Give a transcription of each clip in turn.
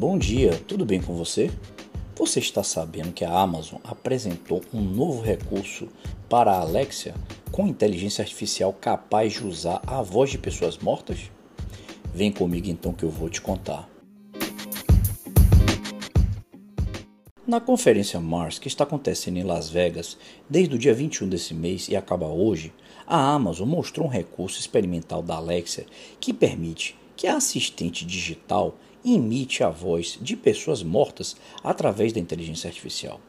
Bom dia, tudo bem com você? Você está sabendo que a Amazon apresentou um novo recurso para a Alexia com inteligência artificial capaz de usar a voz de pessoas mortas? Vem comigo então que eu vou te contar. Na conferência Mars, que está acontecendo em Las Vegas desde o dia 21 desse mês e acaba hoje, a Amazon mostrou um recurso experimental da Alexia que permite que a assistente digital imite a voz de pessoas mortas através da inteligência artificial.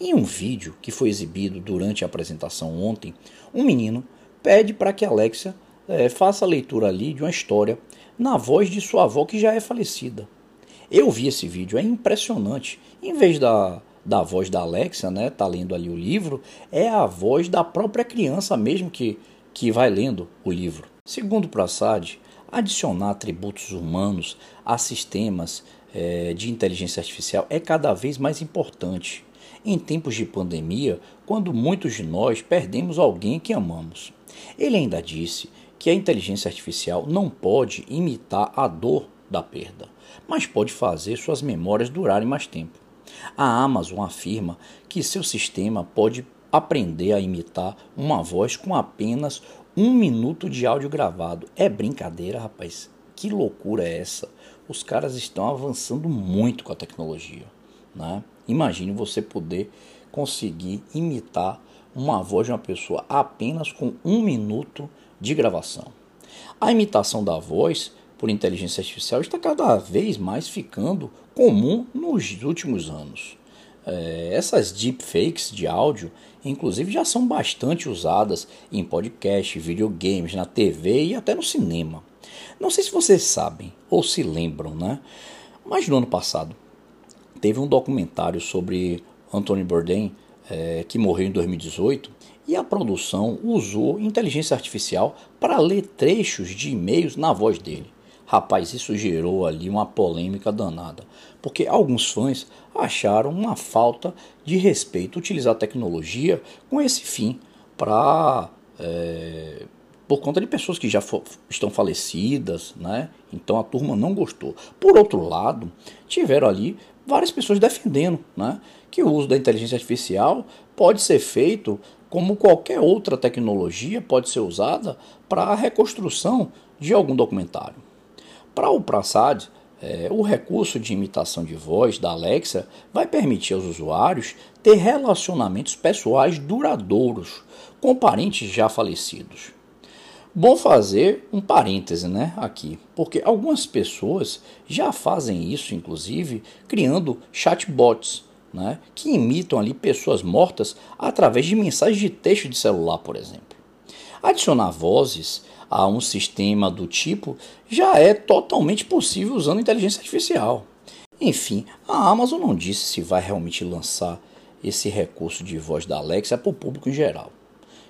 Em um vídeo que foi exibido durante a apresentação ontem, um menino pede para que Alexia é, faça a leitura ali de uma história na voz de sua avó que já é falecida. Eu vi esse vídeo, é impressionante. Em vez da, da voz da Alexa, né, tá lendo ali o livro, é a voz da própria criança mesmo que, que vai lendo o livro. Segundo Prasad, adicionar atributos humanos a sistemas é, de inteligência artificial é cada vez mais importante. Em tempos de pandemia, quando muitos de nós perdemos alguém que amamos. Ele ainda disse que a inteligência artificial não pode imitar a dor da perda, mas pode fazer suas memórias durarem mais tempo. A Amazon afirma que seu sistema pode aprender a imitar uma voz com apenas um minuto de áudio gravado. É brincadeira, rapaz? Que loucura é essa? Os caras estão avançando muito com a tecnologia. Né? Imagine você poder conseguir imitar uma voz de uma pessoa apenas com um minuto de gravação. A imitação da voz por inteligência artificial está cada vez mais ficando comum nos últimos anos. É, essas deepfakes de áudio, inclusive, já são bastante usadas em podcast, videogames, na TV e até no cinema. Não sei se vocês sabem ou se lembram, né? Mas no ano passado teve um documentário sobre Anthony Bourdain, é, que morreu em 2018, e a produção usou inteligência artificial para ler trechos de e-mails na voz dele. Rapaz, isso gerou ali uma polêmica danada, porque alguns fãs acharam uma falta de respeito utilizar a tecnologia com esse fim para é, por conta de pessoas que já estão falecidas, né? Então a turma não gostou. Por outro lado, tiveram ali várias pessoas defendendo, né? Que o uso da inteligência artificial pode ser feito como qualquer outra tecnologia pode ser usada para a reconstrução de algum documentário. Para o Prasad, é, o recurso de imitação de voz da Alexa vai permitir aos usuários ter relacionamentos pessoais duradouros com parentes já falecidos. Bom fazer um parêntese né, aqui, porque algumas pessoas já fazem isso, inclusive, criando chatbots né, que imitam ali pessoas mortas através de mensagens de texto de celular, por exemplo. Adicionar vozes a um sistema do tipo já é totalmente possível usando inteligência artificial. Enfim, a Amazon não disse se vai realmente lançar esse recurso de voz da Alexa para o público em geral.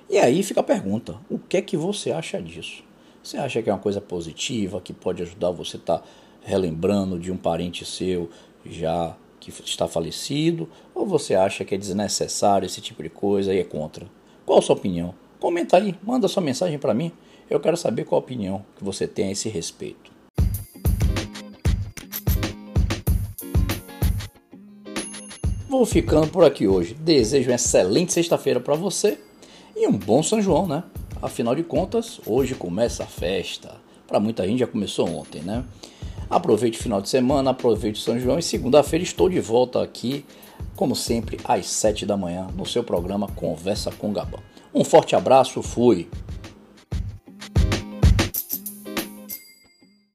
E aí fica a pergunta: o que é que você acha disso? Você acha que é uma coisa positiva, que pode ajudar você a estar tá relembrando de um parente seu já que está falecido? Ou você acha que é desnecessário esse tipo de coisa e é contra? Qual a sua opinião? Comenta aí, manda sua mensagem para mim. Eu quero saber qual a opinião que você tem a esse respeito. Vou ficando por aqui hoje. Desejo uma excelente sexta-feira para você e um bom São João, né? Afinal de contas, hoje começa a festa. Para muita gente já começou ontem, né? Aproveite o final de semana, aproveite o São João e segunda-feira estou de volta aqui, como sempre, às 7 da manhã, no seu programa Conversa com Gabão. Um forte abraço, fui!